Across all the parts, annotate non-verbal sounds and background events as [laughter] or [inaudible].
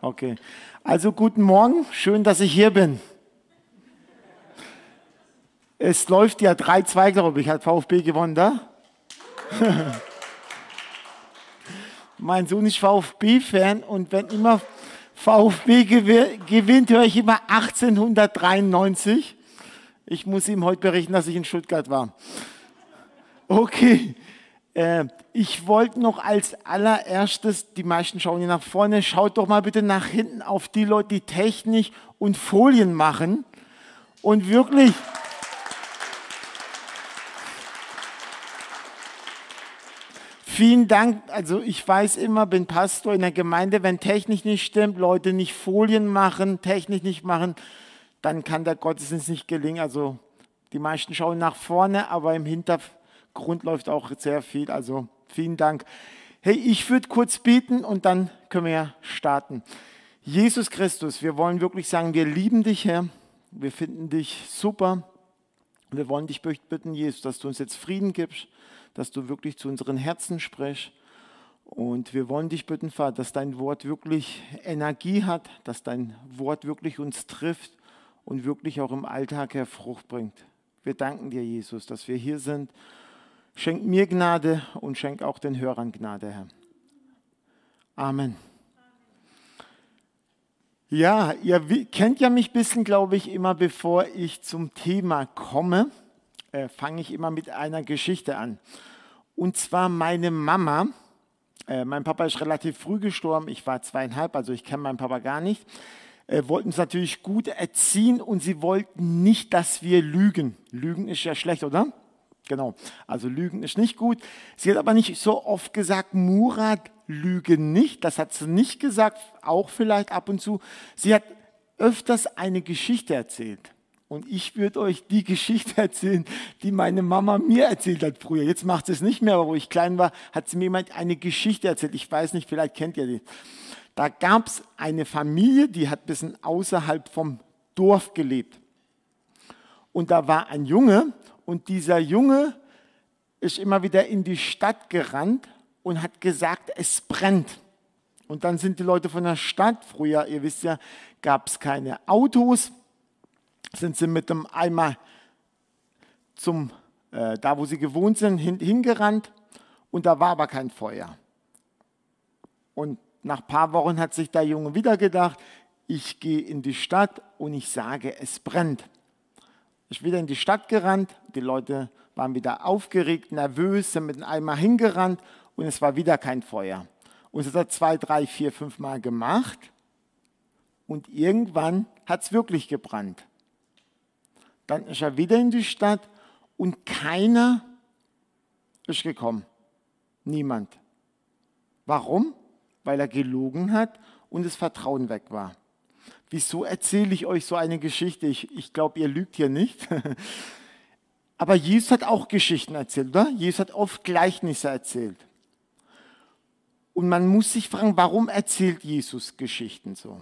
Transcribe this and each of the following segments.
Okay. Also guten Morgen, schön, dass ich hier bin. Es läuft ja 3-2, glaube ich. Hat VfB gewonnen da? [laughs] mein Sohn ist VfB-Fan und wenn immer VfB gewinnt, höre ich immer 1893. Ich muss ihm heute berichten, dass ich in Stuttgart war. Okay. Äh, ich wollte noch als allererstes, die meisten schauen hier nach vorne, schaut doch mal bitte nach hinten auf die Leute, die Technik und Folien machen. Und wirklich, vielen Dank. Also ich weiß immer, bin Pastor in der Gemeinde, wenn Technik nicht stimmt, Leute nicht Folien machen, Technik nicht machen, dann kann der Gottesdienst nicht gelingen. Also die meisten schauen nach vorne, aber im Hintergrund Grund läuft auch sehr viel. Also vielen Dank. Hey, ich würde kurz beten und dann können wir ja starten. Jesus Christus, wir wollen wirklich sagen, wir lieben dich, Herr. Wir finden dich super. Wir wollen dich bitten, Jesus, dass du uns jetzt Frieden gibst, dass du wirklich zu unseren Herzen sprichst. Und wir wollen dich bitten, Vater, dass dein Wort wirklich Energie hat, dass dein Wort wirklich uns trifft und wirklich auch im Alltag Herr Frucht bringt. Wir danken dir, Jesus, dass wir hier sind Schenk mir Gnade und schenk auch den Hörern Gnade, Herr. Amen. Ja, ihr kennt ja mich ein bisschen, glaube ich, immer bevor ich zum Thema komme, äh, fange ich immer mit einer Geschichte an. Und zwar meine Mama. Äh, mein Papa ist relativ früh gestorben, ich war zweieinhalb, also ich kenne meinen Papa gar nicht. Äh, wollten uns natürlich gut erziehen und sie wollten nicht, dass wir lügen. Lügen ist ja schlecht, oder? Genau, also Lügen ist nicht gut. Sie hat aber nicht so oft gesagt, Murat, lüge nicht. Das hat sie nicht gesagt, auch vielleicht ab und zu. Sie hat öfters eine Geschichte erzählt. Und ich würde euch die Geschichte erzählen, die meine Mama mir erzählt hat früher. Jetzt macht sie es nicht mehr, aber wo ich klein war, hat sie mir jemand eine Geschichte erzählt. Ich weiß nicht, vielleicht kennt ihr die. Da gab es eine Familie, die hat ein bisschen außerhalb vom Dorf gelebt. Und da war ein Junge und dieser Junge ist immer wieder in die Stadt gerannt und hat gesagt, es brennt. Und dann sind die Leute von der Stadt, früher, ihr wisst ja, gab es keine Autos, sind sie mit dem Eimer zum, äh, da wo sie gewohnt sind, hin, hingerannt und da war aber kein Feuer. Und nach ein paar Wochen hat sich der Junge wieder gedacht, ich gehe in die Stadt und ich sage, es brennt ist wieder in die Stadt gerannt. Die Leute waren wieder aufgeregt, nervös, sind mit einem Eimer hingerannt und es war wieder kein Feuer. Und es hat zwei, drei, vier, fünf Mal gemacht und irgendwann hat es wirklich gebrannt. Dann ist er wieder in die Stadt und keiner ist gekommen. Niemand. Warum? Weil er gelogen hat und das Vertrauen weg war. Wieso erzähle ich euch so eine Geschichte? Ich, ich glaube, ihr lügt hier nicht. [laughs] Aber Jesus hat auch Geschichten erzählt, oder? Jesus hat oft Gleichnisse erzählt. Und man muss sich fragen, warum erzählt Jesus Geschichten so?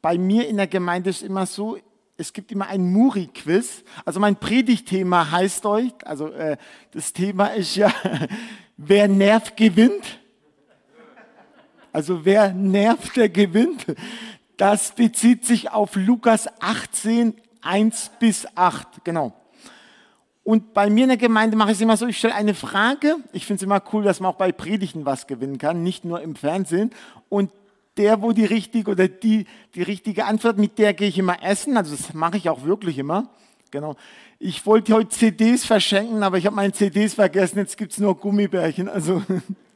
Bei mir in der Gemeinde ist immer so, es gibt immer ein Muri-Quiz. Also mein Predigtthema heißt euch, also äh, das Thema ist ja, [laughs] wer nervt, gewinnt. Also wer nervt, der gewinnt. Das bezieht sich auf Lukas 18, 1 bis 8. Genau. Und bei mir in der Gemeinde mache ich es immer so, ich stelle eine Frage. Ich finde es immer cool, dass man auch bei Predigten was gewinnen kann, nicht nur im Fernsehen. Und der, wo die richtige oder die, die richtige Antwort, mit der gehe ich immer essen. Also das mache ich auch wirklich immer. Genau. Ich wollte heute CDs verschenken, aber ich habe meine CDs vergessen. Jetzt gibt es nur Gummibärchen. Also [laughs]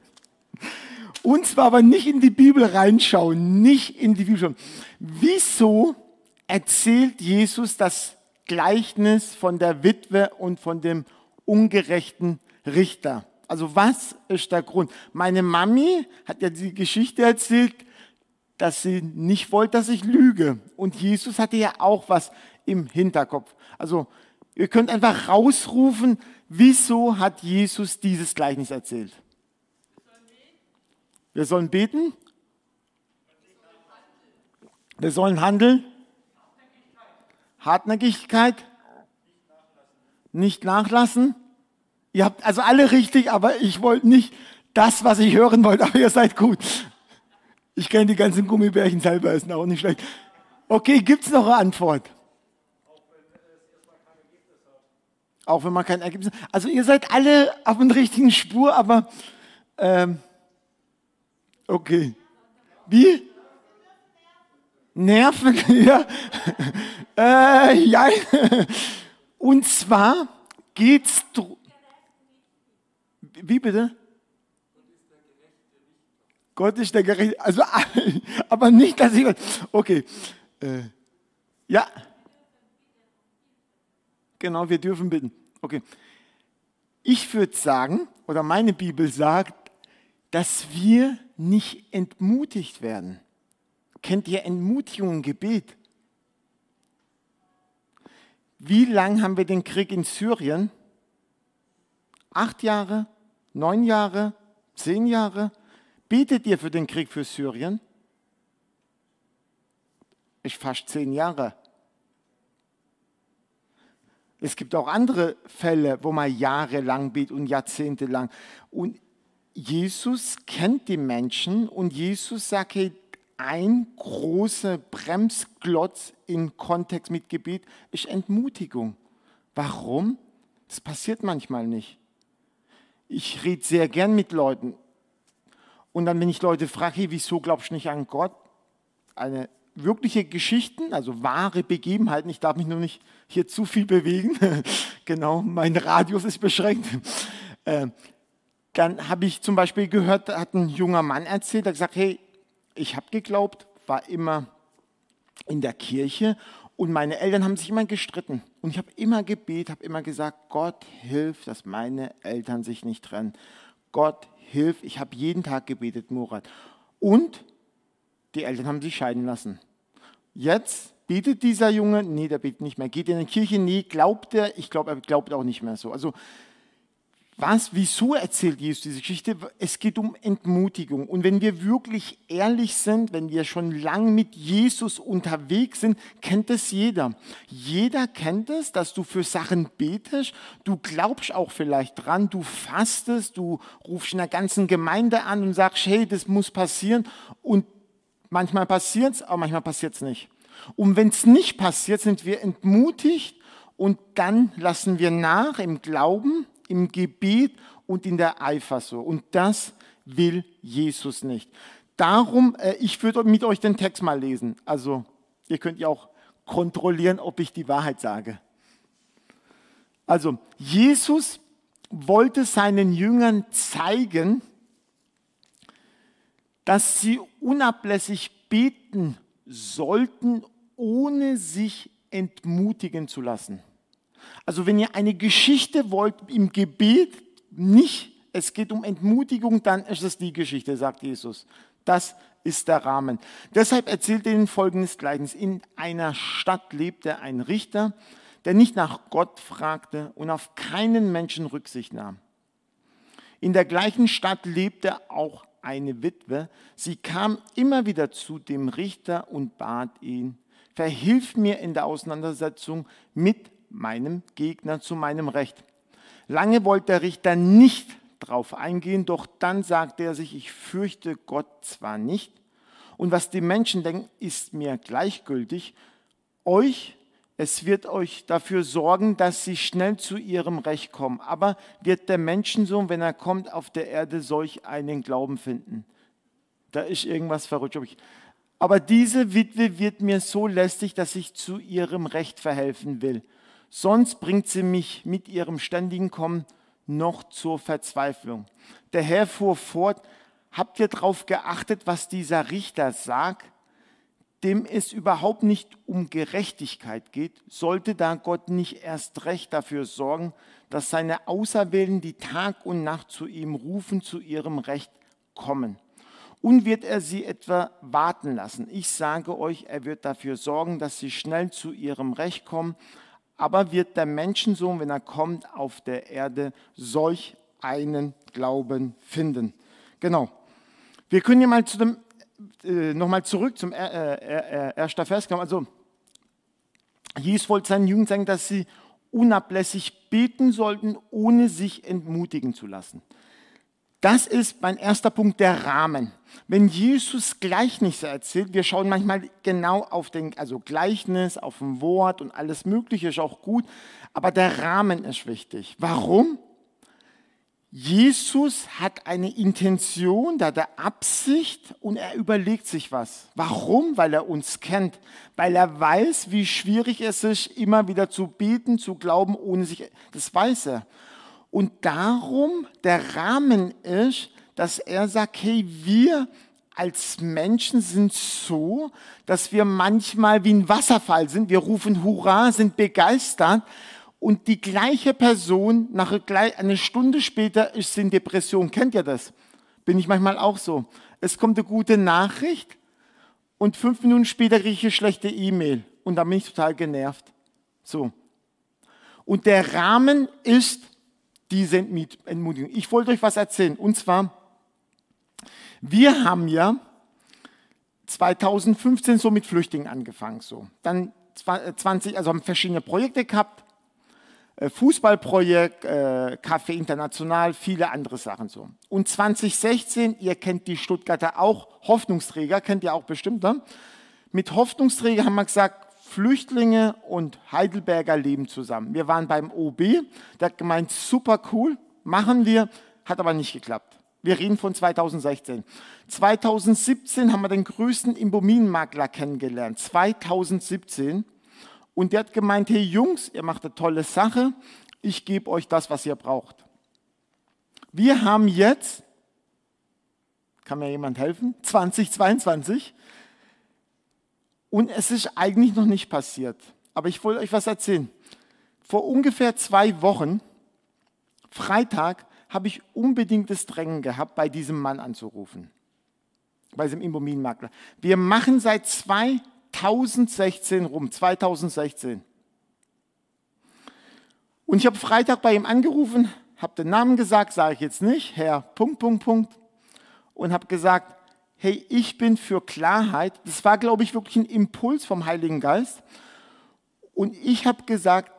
Und zwar aber nicht in die Bibel reinschauen, nicht in die Bibel schauen. Wieso erzählt Jesus das Gleichnis von der Witwe und von dem ungerechten Richter? Also was ist der Grund? Meine Mami hat ja die Geschichte erzählt, dass sie nicht wollte, dass ich lüge. Und Jesus hatte ja auch was im Hinterkopf. Also ihr könnt einfach rausrufen, wieso hat Jesus dieses Gleichnis erzählt? Wir sollen beten. Wir sollen handeln. Hartnäckigkeit. Nicht nachlassen. Ihr habt also alle richtig, aber ich wollte nicht das, was ich hören wollte, aber ihr seid gut. Ich kann die ganzen Gummibärchen selber essen, auch nicht schlecht. Okay, gibt es noch eine Antwort? Auch wenn man kein Ergebnis hat. Also ihr seid alle auf der richtigen Spur, aber ähm, okay. Wie? Nerven, [laughs] ja. äh, ja. Und zwar geht's Wie bitte? Gott ist der Gerechte. Also, [laughs] aber nicht, dass ich. Okay. Äh, ja. Genau, wir dürfen bitten. Okay. Ich würde sagen, oder meine Bibel sagt, dass wir nicht entmutigt werden. Kennt ihr Entmutigung im Gebet? Wie lange haben wir den Krieg in Syrien? Acht Jahre? Neun Jahre? Zehn Jahre? Betet ihr für den Krieg für Syrien? Ich fast zehn Jahre. Es gibt auch andere Fälle, wo man jahrelang betet und jahrzehntelang. Und Jesus kennt die Menschen und Jesus sagt, hey, ein großer Bremsklotz im Kontext mit Gebet ist Entmutigung. Warum? Das passiert manchmal nicht. Ich rede sehr gern mit Leuten. Und dann, wenn ich Leute frage, hey, wieso glaubst du nicht an Gott? Eine wirkliche Geschichten, also wahre Begebenheiten. Ich darf mich nur nicht hier zu viel bewegen. [laughs] genau, mein Radius ist beschränkt. Dann habe ich zum Beispiel gehört, da hat ein junger Mann erzählt, der gesagt, hey, ich habe geglaubt, war immer in der Kirche und meine Eltern haben sich immer gestritten. Und ich habe immer gebetet, habe immer gesagt, Gott hilf, dass meine Eltern sich nicht trennen. Gott hilf, ich habe jeden Tag gebetet, Murat. Und die Eltern haben sich scheiden lassen. Jetzt betet dieser Junge, nee, der betet nicht mehr. Geht in die Kirche, nee, glaubt er, ich glaube, er glaubt auch nicht mehr so. Also was, wieso erzählt Jesus diese Geschichte? Es geht um Entmutigung. Und wenn wir wirklich ehrlich sind, wenn wir schon lange mit Jesus unterwegs sind, kennt es jeder. Jeder kennt es, dass du für Sachen betest. Du glaubst auch vielleicht dran, du fastest, du rufst in der ganzen Gemeinde an und sagst, hey, das muss passieren. Und manchmal passiert es, aber manchmal passiert es nicht. Und wenn es nicht passiert, sind wir entmutigt und dann lassen wir nach im Glauben im Gebet und in der Eifersucht. Und das will Jesus nicht. Darum, äh, ich würde mit euch den Text mal lesen. Also ihr könnt ja auch kontrollieren, ob ich die Wahrheit sage. Also Jesus wollte seinen Jüngern zeigen, dass sie unablässig beten sollten, ohne sich entmutigen zu lassen. Also wenn ihr eine Geschichte wollt im Gebet, nicht, es geht um Entmutigung, dann ist es die Geschichte, sagt Jesus. Das ist der Rahmen. Deshalb erzählt er ihnen folgendes Gleichnis. In einer Stadt lebte ein Richter, der nicht nach Gott fragte und auf keinen Menschen Rücksicht nahm. In der gleichen Stadt lebte auch eine Witwe. Sie kam immer wieder zu dem Richter und bat ihn, verhilf mir in der Auseinandersetzung mit meinem Gegner zu meinem Recht. Lange wollte der Richter nicht drauf eingehen, doch dann sagte er sich, ich fürchte Gott zwar nicht, und was die Menschen denken, ist mir gleichgültig. Euch, es wird euch dafür sorgen, dass sie schnell zu ihrem Recht kommen. Aber wird der Menschensohn, wenn er kommt, auf der Erde solch einen Glauben finden? Da ist irgendwas verrückt. Aber diese Witwe wird mir so lästig, dass ich zu ihrem Recht verhelfen will sonst bringt sie mich mit ihrem ständigen Kommen noch zur Verzweiflung. Der Herr fuhr fort, habt ihr darauf geachtet, was dieser Richter sagt, dem es überhaupt nicht um Gerechtigkeit geht, sollte da Gott nicht erst recht dafür sorgen, dass seine Auserwählten, die Tag und Nacht zu ihm rufen, zu ihrem Recht kommen. Und wird er sie etwa warten lassen? Ich sage euch, er wird dafür sorgen, dass sie schnell zu ihrem Recht kommen aber wird der Menschensohn, wenn er kommt, auf der Erde solch einen Glauben finden. Genau. Wir können hier mal zu dem, äh, nochmal zurück zum äh, äh, äh, ersten Vers kommen. Also, Jesus wollte seinen Jüngern sagen, dass sie unablässig beten sollten, ohne sich entmutigen zu lassen. Das ist mein erster Punkt, der Rahmen. Wenn Jesus Gleichnisse erzählt, wir schauen manchmal genau auf den, also Gleichnis, auf ein Wort und alles Mögliche ist auch gut, aber der Rahmen ist wichtig. Warum? Jesus hat eine Intention, da der Absicht und er überlegt sich was. Warum? Weil er uns kennt, weil er weiß, wie schwierig es ist, immer wieder zu beten, zu glauben, ohne sich, das weiß er. Und darum der Rahmen ist, dass er sagt, hey, wir als Menschen sind so, dass wir manchmal wie ein Wasserfall sind. Wir rufen Hurra, sind begeistert, und die gleiche Person nach eine Stunde später ist in Depression. Kennt ihr das? Bin ich manchmal auch so. Es kommt eine gute Nachricht und fünf Minuten später kriege ich eine schlechte E-Mail und dann bin ich total genervt. So. Und der Rahmen ist diese Entmutigung. Ich wollte euch was erzählen und zwar, wir haben ja 2015 so mit Flüchtlingen angefangen, so. Dann 20, also haben verschiedene Projekte gehabt äh, Fußballprojekt, äh, Café International, viele andere Sachen so. Und 2016, ihr kennt die Stuttgarter auch, Hoffnungsträger, kennt ihr auch bestimmt, ne? Mit Hoffnungsträger haben wir gesagt, Flüchtlinge und Heidelberger leben zusammen. Wir waren beim OB, der hat gemeint, super cool, machen wir, hat aber nicht geklappt. Wir reden von 2016. 2017 haben wir den größten Immobilienmakler kennengelernt. 2017. Und der hat gemeint, hey Jungs, ihr macht eine tolle Sache, ich gebe euch das, was ihr braucht. Wir haben jetzt, kann mir jemand helfen, 2022 und es ist eigentlich noch nicht passiert. Aber ich wollte euch was erzählen. Vor ungefähr zwei Wochen, Freitag, habe ich unbedingt das Drängen gehabt, bei diesem Mann anzurufen. Bei diesem Immobilienmakler. Wir machen seit zwei 2016 rum, 2016. Und ich habe Freitag bei ihm angerufen, habe den Namen gesagt, sage ich jetzt nicht, Herr Punkt, Punkt, Punkt, und habe gesagt, hey, ich bin für Klarheit. Das war, glaube ich, wirklich ein Impuls vom Heiligen Geist. Und ich habe gesagt,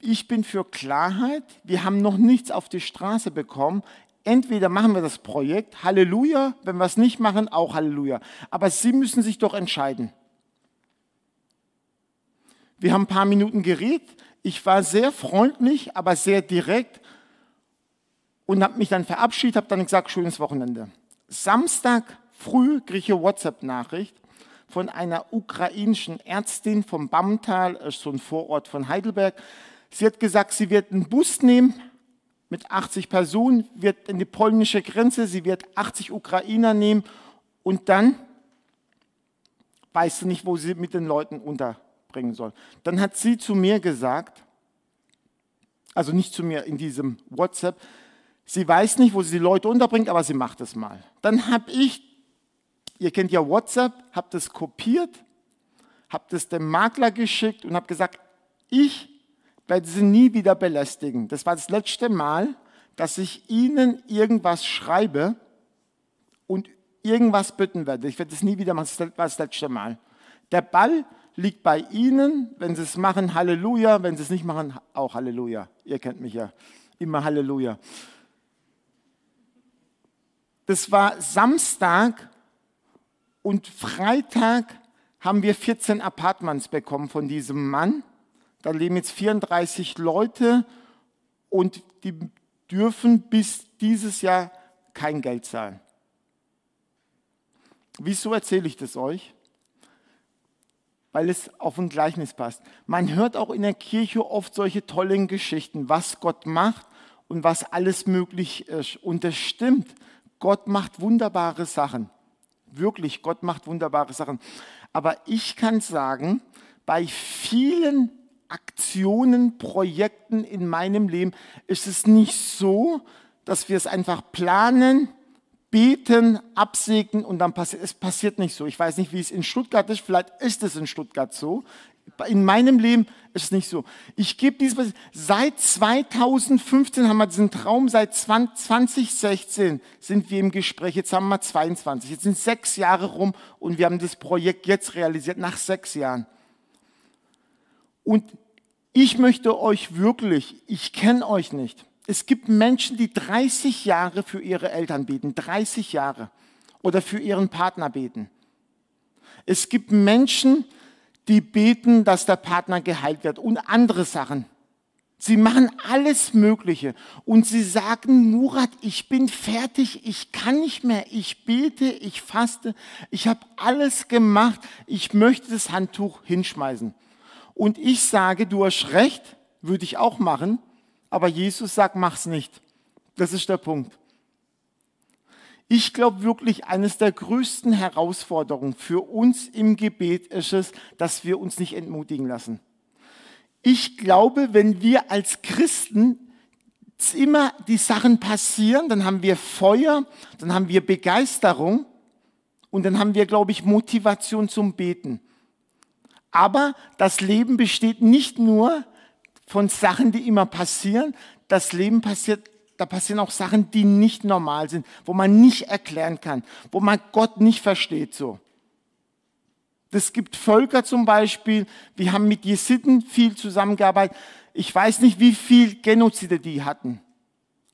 ich bin für Klarheit. Wir haben noch nichts auf die Straße bekommen. Entweder machen wir das Projekt, Halleluja, wenn wir es nicht machen, auch Halleluja. Aber Sie müssen sich doch entscheiden. Wir haben ein paar Minuten geredet. Ich war sehr freundlich, aber sehr direkt und habe mich dann verabschiedet, habe dann gesagt, schönes Wochenende. Samstag früh kriege WhatsApp-Nachricht von einer ukrainischen Ärztin vom Bamtal, so ein Vorort von Heidelberg. Sie hat gesagt, sie wird einen Bus nehmen mit 80 Personen, wird in die polnische Grenze, sie wird 80 Ukrainer nehmen und dann weiß sie nicht, wo sie mit den Leuten unter bringen soll. Dann hat sie zu mir gesagt, also nicht zu mir in diesem WhatsApp, sie weiß nicht, wo sie die Leute unterbringt, aber sie macht es mal. Dann habe ich, ihr kennt ja WhatsApp, habe das kopiert, habe das dem Makler geschickt und habe gesagt, ich werde sie nie wieder belästigen. Das war das letzte Mal, dass ich Ihnen irgendwas schreibe und irgendwas bitten werde. Ich werde das nie wieder machen, das war das letzte Mal. Der Ball liegt bei Ihnen. Wenn Sie es machen, Halleluja. Wenn Sie es nicht machen, auch Halleluja. Ihr kennt mich ja. Immer Halleluja. Das war Samstag und Freitag haben wir 14 Apartments bekommen von diesem Mann. Da leben jetzt 34 Leute und die dürfen bis dieses Jahr kein Geld zahlen. Wieso erzähle ich das euch? weil es auf ein Gleichnis passt. Man hört auch in der Kirche oft solche tollen Geschichten, was Gott macht und was alles möglich ist. Und das stimmt. Gott macht wunderbare Sachen. Wirklich, Gott macht wunderbare Sachen. Aber ich kann sagen, bei vielen Aktionen, Projekten in meinem Leben ist es nicht so, dass wir es einfach planen, beten, absegnen und dann passiert es passiert nicht so. Ich weiß nicht, wie es in Stuttgart ist, vielleicht ist es in Stuttgart so. In meinem Leben ist es nicht so. Ich gebe dieses, seit 2015 haben wir diesen Traum, seit 2016 sind wir im Gespräch, jetzt haben wir 22, jetzt sind sechs Jahre rum und wir haben das Projekt jetzt realisiert, nach sechs Jahren. Und ich möchte euch wirklich, ich kenne euch nicht, Es gibt Menschen, die 30 Jahre für ihre Eltern beten, 30 Jahre oder für ihren Partner beten. Es gibt Menschen, die beten, dass der Partner geheilt wird und andere Sachen. Sie machen alles Mögliche und sie sagen, Murat, ich bin fertig, ich kann nicht mehr, ich bete, ich faste, ich habe alles gemacht, ich möchte das Handtuch hinschmeißen. Und ich sage, du hast recht, würde ich auch machen, aber Jesus sagt, mach's nicht. Das ist der Punkt. Ich glaube wirklich, eines der größten Herausforderungen für uns im Gebet ist es, dass wir uns nicht entmutigen lassen. Ich glaube, wenn wir als Christen immer die Sachen passieren, dann haben wir Feuer, dann haben wir Begeisterung und dann haben wir, glaube ich, Motivation zum Beten. Aber das Leben besteht nicht nur von Sachen, die immer passieren. Das Leben passiert, da passieren auch Sachen, die nicht normal sind, wo man nicht erklären kann, wo man Gott nicht versteht so. Es gibt Völker zum Beispiel, wir haben mit Jesiden viel zusammengearbeitet. Ich weiß nicht, wie viel Genozide die hatten.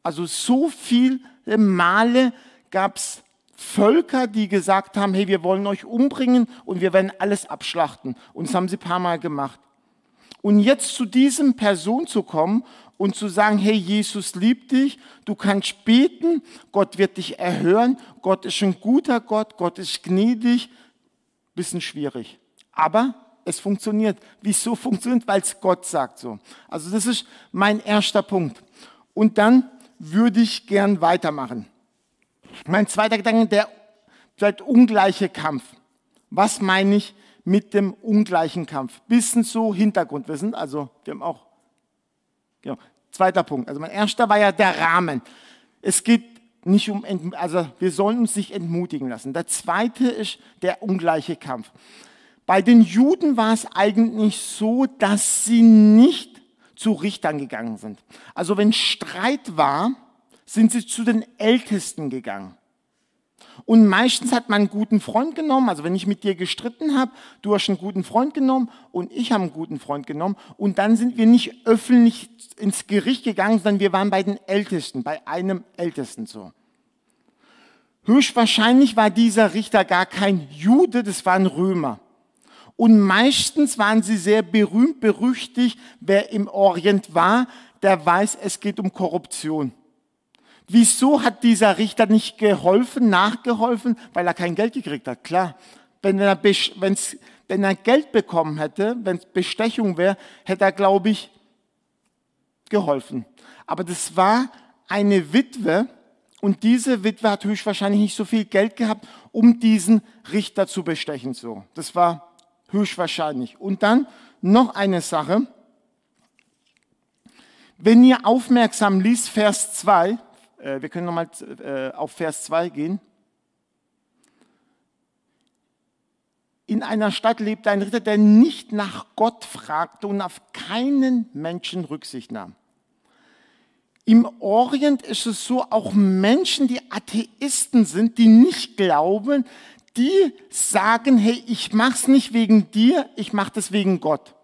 Also so viele Male gab es Völker, die gesagt haben, hey, wir wollen euch umbringen und wir werden alles abschlachten. Und das haben sie ein paar Mal gemacht. Und jetzt zu diesem Person zu kommen und zu sagen, hey, Jesus liebt dich, du kannst beten, Gott wird dich erhören, Gott ist ein guter Gott, Gott ist gnädig, bisschen schwierig. Aber es funktioniert. Wieso funktioniert? Weil es Gott sagt so. Also das ist mein erster Punkt. Und dann würde ich gern weitermachen. Mein zweiter Gedanke, der vielleicht ungleiche Kampf. Was meine ich mit dem ungleichen Kampf? Bisschen so Hintergrundwissen. Also wir haben auch, genau, zweiter Punkt. Also mein erster war ja der Rahmen. Es geht nicht um, also wir sollen uns nicht entmutigen lassen. Der zweite ist der ungleiche Kampf. Bei den Juden war es eigentlich so, dass sie nicht zu Richtern gegangen sind. Also wenn Streit war, sind sie zu den Ältesten gegangen. Und meistens hat man einen guten Freund genommen, also wenn ich mit dir gestritten habe, du hast einen guten Freund genommen und ich habe einen guten Freund genommen und dann sind wir nicht öffentlich ins Gericht gegangen, sondern wir waren bei den Ältesten, bei einem Ältesten so. Höchstwahrscheinlich war dieser Richter gar kein Jude, das war ein Römer. Und meistens waren sie sehr berühmt, berüchtigt. Wer im Orient war, der weiß, es geht um Korruption. Wieso hat dieser Richter nicht geholfen, nachgeholfen? Weil er kein Geld gekriegt hat. Klar, wenn er, wenn's, wenn er Geld bekommen hätte, wenn es Bestechung wäre, hätte er, glaube ich, geholfen. Aber das war eine Witwe und diese Witwe hat höchstwahrscheinlich nicht so viel Geld gehabt, um diesen Richter zu bestechen. So, das war höchstwahrscheinlich. Und dann noch eine Sache. Wenn ihr aufmerksam liest, Vers 2, äh, wir können nochmal äh, auf Vers 2 gehen. In einer Stadt lebte ein Ritter, der nicht nach Gott fragte und auf keinen Menschen Rücksicht nahm. Im Orient ist es so, auch Menschen, die Atheisten sind, die nicht glauben, die sagen, hey, ich mach's nicht wegen dir, ich mach das wegen Gott.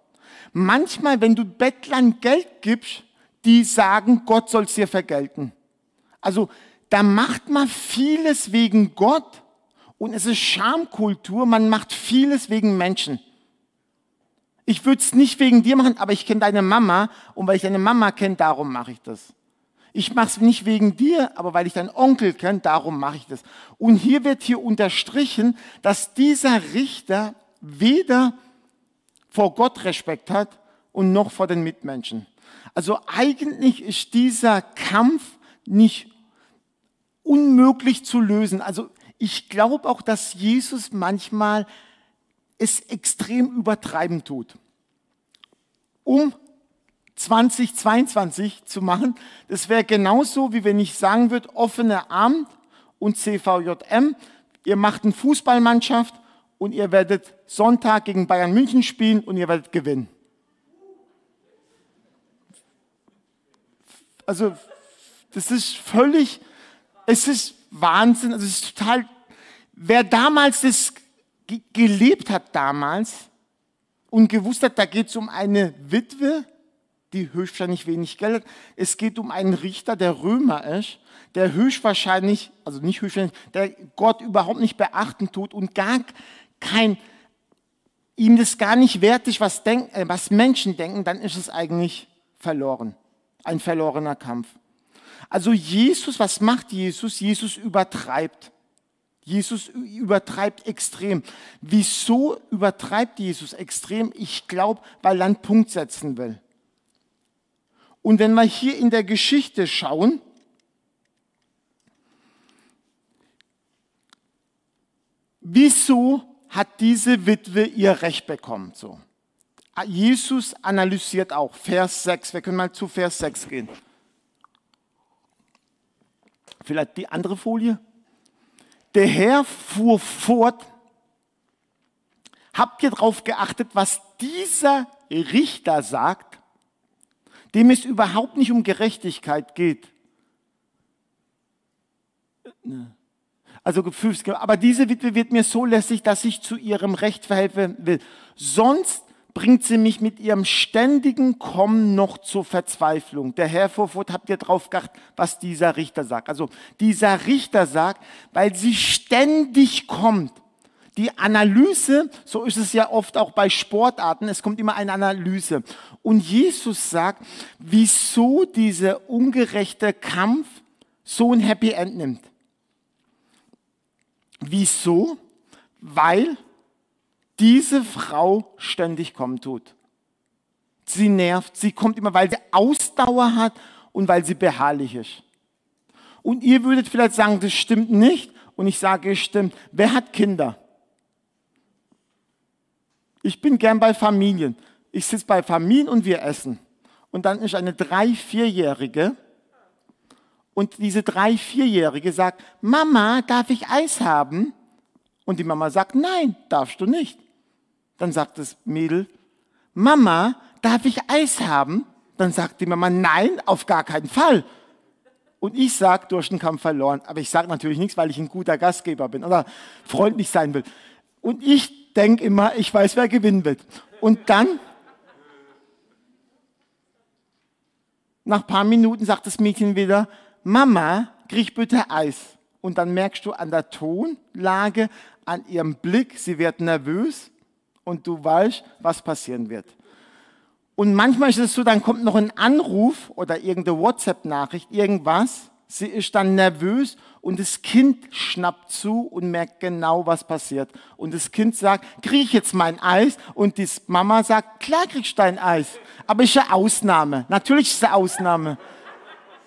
Manchmal, wenn du Bettlern Geld gibst, die sagen, Gott soll's dir vergelten. Also da macht man vieles wegen Gott und es ist Schamkultur, man macht vieles wegen Menschen. Ich würde es nicht wegen dir machen, aber ich kenne deine Mama und weil ich deine Mama kenne, darum mache ich das. Ich mache es nicht wegen dir, aber weil ich deinen Onkel kenne, darum mache ich das. Und hier wird hier unterstrichen, dass dieser Richter weder vor Gott Respekt hat und noch vor den Mitmenschen. Also eigentlich ist dieser Kampf nicht unmöglich zu lösen. Also ich glaube auch, dass Jesus manchmal es extrem übertreiben tut, um 2022 zu machen. Das wäre genauso, wie wenn ich sagen würde, offene Abend und CVJM, ihr macht eine Fußballmannschaft und ihr werdet Sonntag gegen Bayern München spielen und ihr werdet gewinnen. Also das ist völlig es ist Wahnsinn, also es ist total, wer damals das gelebt hat damals und gewusst hat, da geht es um eine Witwe die höchstwahrscheinlich wenig Geld hat. Es geht um einen Richter, der Römer ist, der höchstwahrscheinlich, also nicht höchstwahrscheinlich, der Gott überhaupt nicht beachten tut und gar kein, ihm das gar nicht wert ist, was, denk, äh, was Menschen denken, dann ist es eigentlich verloren. Ein verlorener Kampf. Also Jesus, was macht Jesus? Jesus übertreibt. Jesus übertreibt extrem. Wieso übertreibt Jesus extrem? Ich glaube, weil er einen Punkt setzen will. Und wenn wir hier in der Geschichte schauen, wieso hat diese Witwe ihr Recht bekommen? So. Jesus analysiert auch Vers 6. Wir können mal zu Vers 6 gehen. Vielleicht die andere Folie. Der Herr fuhr fort. Habt ihr darauf geachtet, was dieser Richter sagt? dem es überhaupt nicht um Gerechtigkeit geht. Also aber diese Witwe wird mir so lässig, dass ich zu ihrem Recht verhelfen will. Sonst bringt sie mich mit ihrem ständigen Kommen noch zur Verzweiflung. Der Herr Vorfurt, habt ihr drauf geachtet, was dieser Richter sagt? Also dieser Richter sagt, weil sie ständig kommt, die Analyse, so ist es ja oft auch bei Sportarten, es kommt immer eine Analyse. Und Jesus sagt, wieso dieser ungerechte Kampf so ein Happy End nimmt. Wieso? Weil diese Frau ständig kommen tut. Sie nervt, sie kommt immer, weil sie Ausdauer hat und weil sie beharrlich ist. Und ihr würdet vielleicht sagen, das stimmt nicht. Und ich sage, es stimmt. Wer hat Kinder? Ich bin gern bei Familien. Ich sitze bei Familien und wir essen. Und dann ist eine drei-, vierjährige und diese drei-, vierjährige sagt, Mama, darf ich Eis haben? Und die Mama sagt, nein, darfst du nicht. Dann sagt das Mädel, Mama, darf ich Eis haben? Dann sagt die Mama, nein, auf gar keinen Fall. Und ich sage, durch den Kampf verloren. Aber ich sage natürlich nichts, weil ich ein guter Gastgeber bin oder freundlich sein will. Und ich denke immer, ich weiß, wer gewinnen wird. Und dann, nach ein paar Minuten sagt das Mädchen wieder, Mama, krieg bitte Eis. Und dann merkst du an der Tonlage, an ihrem Blick, sie wird nervös und du weißt, was passieren wird. Und manchmal ist es so, dann kommt noch ein Anruf oder irgendeine WhatsApp-Nachricht, irgendwas. Sie ist dann nervös und das Kind schnappt zu und merkt genau, was passiert. Und das Kind sagt, kriege ich jetzt mein Eis? Und die Mama sagt, klar kriegst du dein Eis. Aber ist eine Ausnahme. Natürlich ist es eine Ausnahme.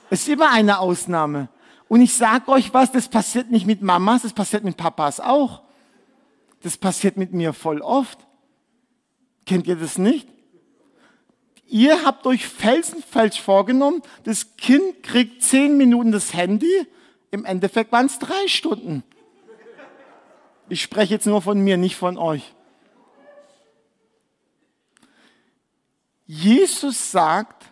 Es ist immer eine Ausnahme. Und ich sage euch was, das passiert nicht mit Mamas, das passiert mit Papas auch. Das passiert mit mir voll oft. Kennt ihr das nicht? Ihr habt euch felsenfalsch vorgenommen, das Kind kriegt zehn Minuten das Handy im Endeffekt waren es drei Stunden. Ich spreche jetzt nur von mir, nicht von euch. Jesus sagt,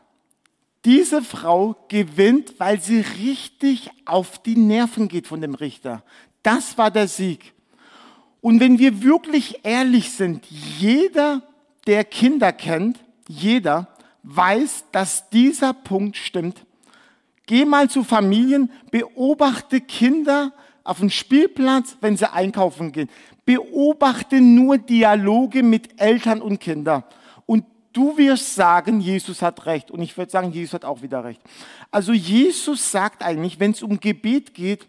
diese Frau gewinnt, weil sie richtig auf die Nerven geht von dem Richter. Das war der Sieg. Und wenn wir wirklich ehrlich sind, jeder, der Kinder kennt, jeder weiß, dass dieser Punkt stimmt. Geh mal zu Familien, beobachte Kinder auf dem Spielplatz, wenn sie einkaufen gehen. Beobachte nur Dialoge mit Eltern und Kindern. Und du wirst sagen, Jesus hat recht. Und ich würde sagen, Jesus hat auch wieder recht. Also Jesus sagt eigentlich, wenn es um Gebet geht,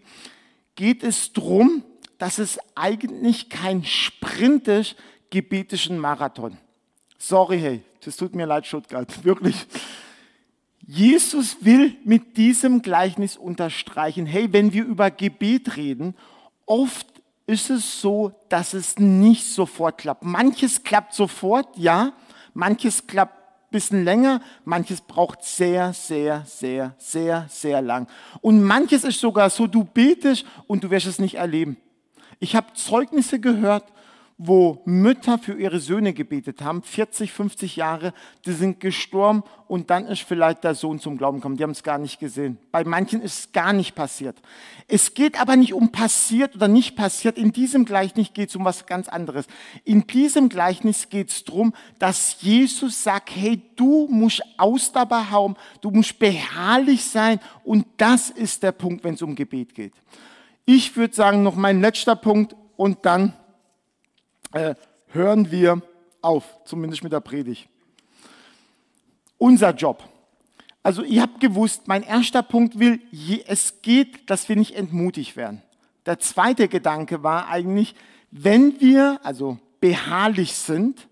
geht es darum, dass es eigentlich kein Sprint ist, gebetischen Marathon. Sorry, hey, das tut mir leid, Stuttgart, [laughs] wirklich. Jesus will mit diesem Gleichnis unterstreichen, hey, wenn wir über Gebet reden, oft ist es so, dass es nicht sofort klappt. Manches klappt sofort, ja, manches klappt ein bisschen länger, manches braucht sehr, sehr, sehr, sehr, sehr lang. Und manches ist sogar so, du betest und du wirst es nicht erleben. Ich habe Zeugnisse gehört, wo Mütter für ihre Söhne gebetet haben, 40, 50 Jahre, die sind gestorben und dann ist vielleicht der Sohn zum Glauben gekommen. Die haben es gar nicht gesehen. Bei manchen ist es gar nicht passiert. Es geht aber nicht um passiert oder nicht passiert. In diesem Gleichnis geht es um was ganz anderes. In diesem Gleichnis geht es darum, dass Jesus sagt, hey, du musst Ausdauer haben, du musst beharrlich sein und das ist der Punkt, wenn es um Gebet geht. Ich würde sagen, noch mein letzter Punkt und dann äh, hören wir auf, zumindest mit der Predigt. Unser Job. Also ihr habt gewusst, mein erster Punkt will, es geht, dass wir nicht entmutigt werden. Der zweite Gedanke war eigentlich, wenn wir also beharrlich sind,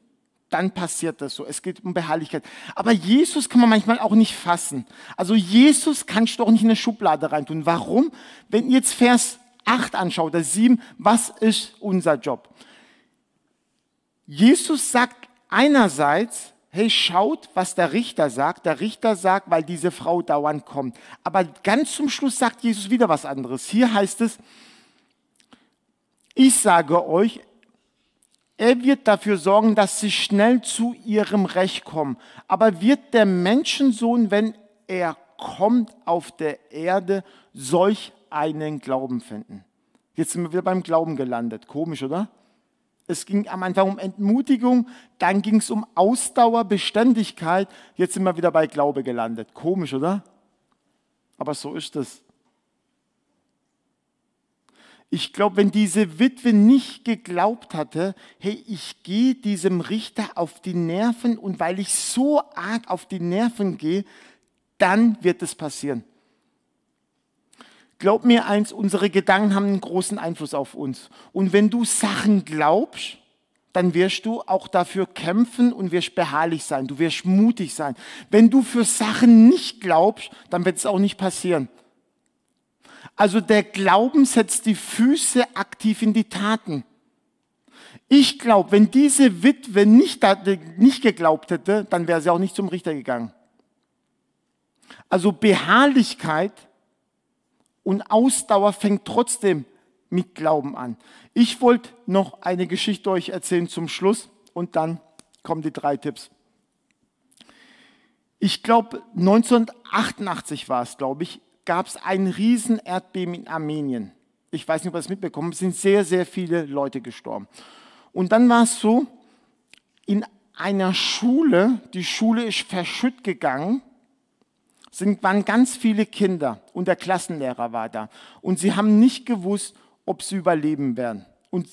dann passiert das so. Es geht um Beharrlichkeit. Aber Jesus kann man manchmal auch nicht fassen. Also Jesus kannst du auch nicht in eine Schublade reintun. Warum? Wenn ihr jetzt Vers 8 anschaut, oder 7, was ist unser Job? Jesus sagt einerseits, hey, schaut, was der Richter sagt. Der Richter sagt, weil diese Frau dauernd kommt. Aber ganz zum Schluss sagt Jesus wieder was anderes. Hier heißt es, ich sage euch, er wird dafür sorgen, dass sie schnell zu ihrem Recht kommen. Aber wird der Menschensohn, wenn er kommt auf der Erde, solch einen Glauben finden? Jetzt sind wir wieder beim Glauben gelandet. Komisch, oder? Es ging am Anfang um Entmutigung, dann ging es um Ausdauer, Beständigkeit. Jetzt sind wir wieder bei Glaube gelandet. Komisch, oder? Aber so ist es. Ich glaube, wenn diese Witwe nicht geglaubt hatte, hey, ich gehe diesem Richter auf die Nerven und weil ich so arg auf die Nerven gehe, dann wird es passieren. Glaub mir eins, unsere Gedanken haben einen großen Einfluss auf uns. Und wenn du Sachen glaubst, dann wirst du auch dafür kämpfen und wirst beharrlich sein. Du wirst mutig sein. Wenn du für Sachen nicht glaubst, dann wird es auch nicht passieren. Also der Glauben setzt die Füße aktiv in die Taten. Ich glaube, wenn diese Witwe nicht, nicht geglaubt hätte, dann wäre sie auch nicht zum Richter gegangen. Also Beharrlichkeit und Ausdauer fängt trotzdem mit Glauben an. Ich wollte noch eine Geschichte euch erzählen zum Schluss und dann kommen die drei Tipps. Ich glaube, 1988 war es, glaube ich, gab es ein Riesenerdbeben in Armenien. Ich weiß nicht, ob ihr es mitbekommen es sind sehr, sehr viele Leute gestorben. Und dann war es so, in einer Schule, die Schule ist verschütt gegangen sind, waren ganz viele Kinder und der Klassenlehrer war da. Und sie haben nicht gewusst, ob sie überleben werden. Und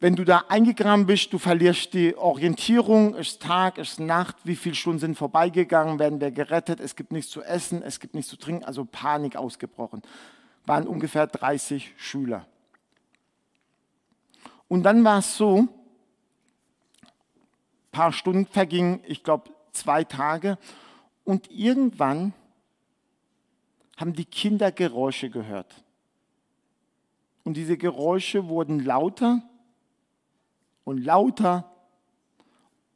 wenn du da eingegraben bist, du verlierst die Orientierung, ist Tag, ist Nacht, wie viele Stunden sind vorbeigegangen, werden wir gerettet, es gibt nichts zu essen, es gibt nichts zu trinken, also Panik ausgebrochen. Waren ungefähr 30 Schüler. Und dann war es so, ein paar Stunden vergingen, ich glaube zwei Tage, und irgendwann haben die Kinder Geräusche gehört. Und diese Geräusche wurden lauter und lauter.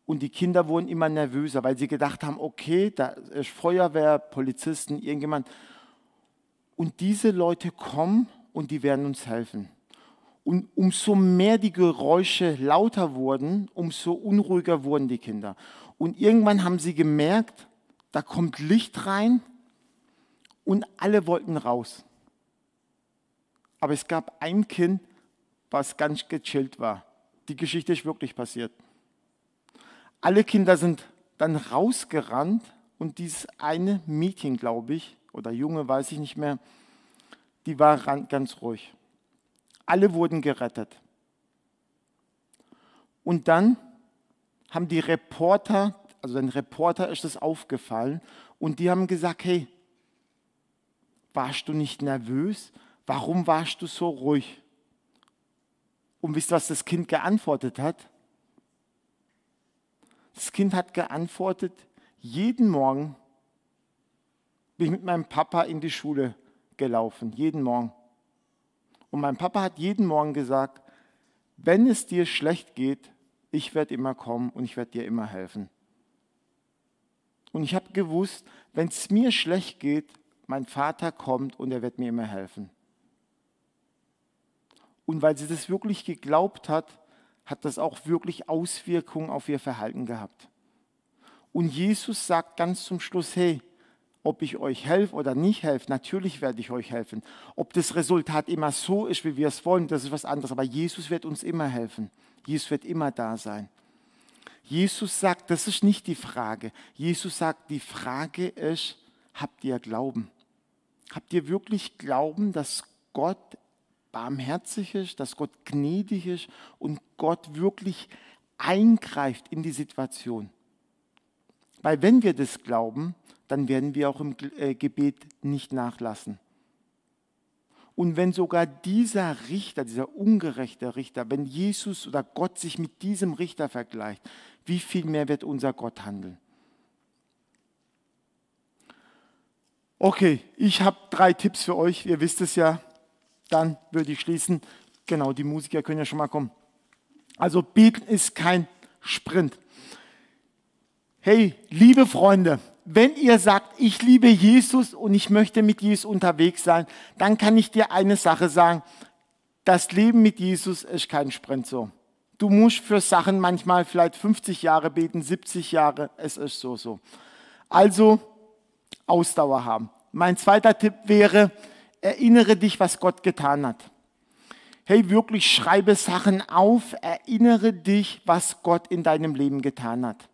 Und die Kinder wurden immer nervöser, weil sie gedacht haben, okay, da ist Feuerwehr, Polizisten, irgendjemand. Und diese Leute kommen und die werden uns helfen. Und umso mehr die Geräusche lauter wurden, umso unruhiger wurden die Kinder. Und irgendwann haben sie gemerkt, da kommt Licht rein und alle wollten raus. Aber es gab ein Kind, was ganz gechillt war. Die Geschichte ist wirklich passiert. Alle Kinder sind dann rausgerannt und dieses eine Mädchen, glaube ich, oder Junge, weiß ich nicht mehr, die war ganz ruhig. Alle wurden gerettet. Und dann haben die Reporter also ein Reporter ist das aufgefallen und die haben gesagt, hey, warst du nicht nervös? Warum warst du so ruhig? Und wisst ihr, was das Kind geantwortet hat? Das Kind hat geantwortet, jeden Morgen bin ich mit meinem Papa in die Schule gelaufen, jeden Morgen. Und mein Papa hat jeden Morgen gesagt, wenn es dir schlecht geht, ich werde immer kommen und ich werde dir immer helfen. Und ich habe gewusst, wenn es mir schlecht geht, mein Vater kommt und er wird mir immer helfen. Und weil sie das wirklich geglaubt hat, hat das auch wirklich Auswirkungen auf ihr Verhalten gehabt. Und Jesus sagt ganz zum Schluss, hey, ob ich euch helfe oder nicht helfe, natürlich werde ich euch helfen. Ob das Resultat immer so ist, wie wir es wollen, das ist was anderes. Aber Jesus wird uns immer helfen. Jesus wird immer da sein. Jesus sagt, das ist nicht die Frage. Jesus sagt, die Frage ist, habt ihr Glauben? Habt ihr wirklich Glauben, dass Gott barmherzig ist, dass Gott gnädig ist und Gott wirklich eingreift in die Situation? Weil wenn wir das glauben, dann werden wir auch im äh, Gebet nicht nachlassen. Und wenn sogar dieser Richter, dieser ungerechte Richter, wenn Jesus oder Gott sich mit diesem Richter vergleicht, wie viel mehr wird unser Gott handeln? Okay, ich habe drei Tipps für euch. Ihr wisst es ja. Dann würde ich schließen. Genau, die Musiker können ja schon mal kommen. Also beten ist kein Sprint. Hey, liebe Freunde, wenn ihr sagt, ich liebe Jesus und ich möchte mit Jesus unterwegs sein, dann kann ich dir eine Sache sagen. Das Leben mit Jesus ist kein Sprint so. Du musst für Sachen manchmal vielleicht 50 Jahre beten, 70 Jahre, es ist so so. Also Ausdauer haben. Mein zweiter Tipp wäre, erinnere dich, was Gott getan hat. Hey, wirklich schreibe Sachen auf, erinnere dich, was Gott in deinem Leben getan hat.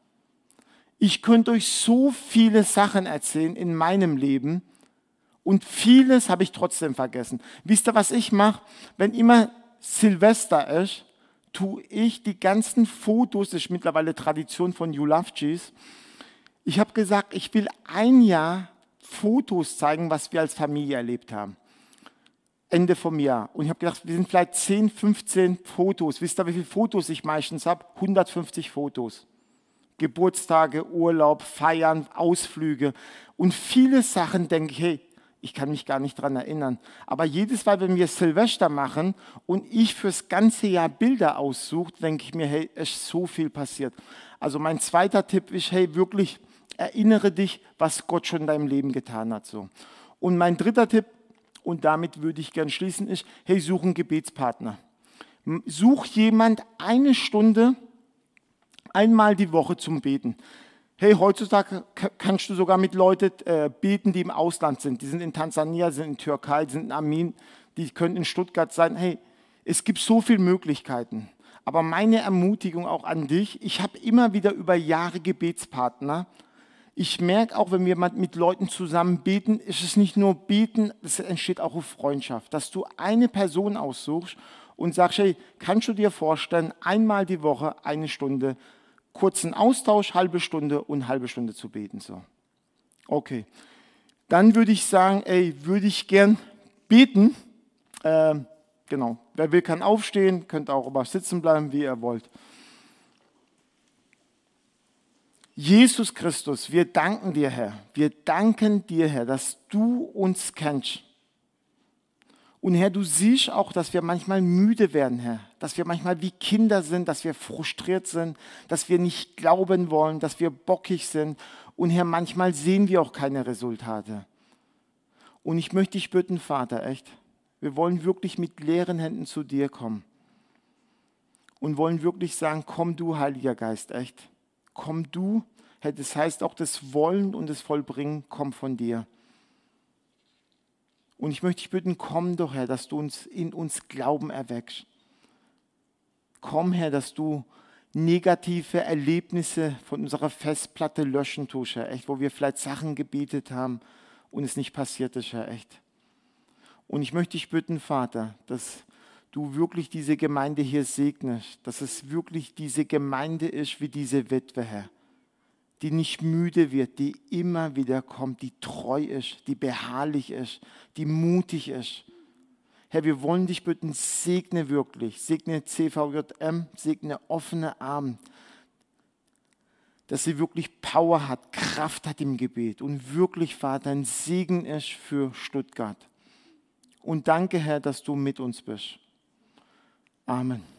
Ich könnte euch so viele Sachen erzählen in meinem Leben und vieles habe ich trotzdem vergessen. Wisst ihr, was ich mache? Wenn immer Silvester ist, tue ich die ganzen Fotos, das ist mittlerweile Tradition von You Love Jesus. Ich habe gesagt, ich will ein Jahr Fotos zeigen, was wir als Familie erlebt haben. Ende vom Jahr. Und ich habe gedacht, wir sind vielleicht 10, 15 Fotos. Wisst ihr, wie viele Fotos ich meistens habe? 150 Fotos. Geburtstage, Urlaub, Feiern, Ausflüge und viele Sachen denke ich, hey, ich kann mich gar nicht daran erinnern. Aber jedes Mal, wenn wir Silvester machen und ich fürs ganze Jahr Bilder aussuche, denke ich mir, hey, es ist so viel passiert. Also mein zweiter Tipp ist, hey, wirklich erinnere dich, was Gott schon in deinem Leben getan hat. So. Und mein dritter Tipp, und damit würde ich gern schließen, ist, hey, such einen Gebetspartner. Such jemand eine Stunde, einmal die Woche zum Beten. Hey, heutzutage kannst du sogar mit Leuten äh, beten, die im Ausland sind. Die sind in Tansania, sind in Türkei, sind in Armin, die können in Stuttgart sein. Hey, es gibt so viele Möglichkeiten. Aber meine Ermutigung auch an dich, ich habe immer wieder über Jahre Gebetspartner. Ich merke auch, wenn wir mit Leuten zusammen beten, ist es nicht nur beten, es entsteht auch eine Freundschaft. Dass du eine Person aussuchst und sagst, hey, kannst du dir vorstellen, einmal die Woche eine Stunde kurzen Austausch, halbe Stunde und halbe Stunde zu beten. So. Okay. Dann würde ich sagen, ey, würde ich gern beten. Äh, genau. Wer will, kann aufstehen, könnt auch aber sitzen bleiben, wie ihr wollt. Jesus Christus, wir danken dir, Herr. Wir danken dir, Herr, dass du uns kennst. Und Herr, du siehst auch, dass wir manchmal müde werden, Herr. Dass wir manchmal wie Kinder sind, dass wir frustriert sind, dass wir nicht glauben wollen, dass wir bockig sind. Und Herr, manchmal sehen wir auch keine Resultate. Und ich möchte dich bitten, Vater, echt, wir wollen wirklich mit leeren Händen zu dir kommen. Und wollen wirklich sagen, komm du, Heiliger Geist, echt. Komm du. Herr, das heißt auch das Wollen und das Vollbringen kommt von dir. Und ich möchte dich bitten, komm doch, Herr, dass du uns in uns Glauben erweckst. Komm, Herr, dass du negative Erlebnisse von unserer Festplatte löschen tust, Herr, echt, wo wir vielleicht Sachen gebetet haben und es nicht passiert ist, Herr, echt. Und ich möchte dich bitten, Vater, dass du wirklich diese Gemeinde hier segnest, dass es wirklich diese Gemeinde ist wie diese Witwe, Herr die nicht müde wird, die immer wieder kommt, die treu ist, die beharrlich ist, die mutig ist. Herr, wir wollen dich bitten, segne wirklich, segne CVJM, segne offene Arme, dass sie wirklich Power hat, Kraft hat im Gebet und wirklich, Vater, ein Segen ist für Stuttgart. Und danke, Herr, dass du mit uns bist. Amen.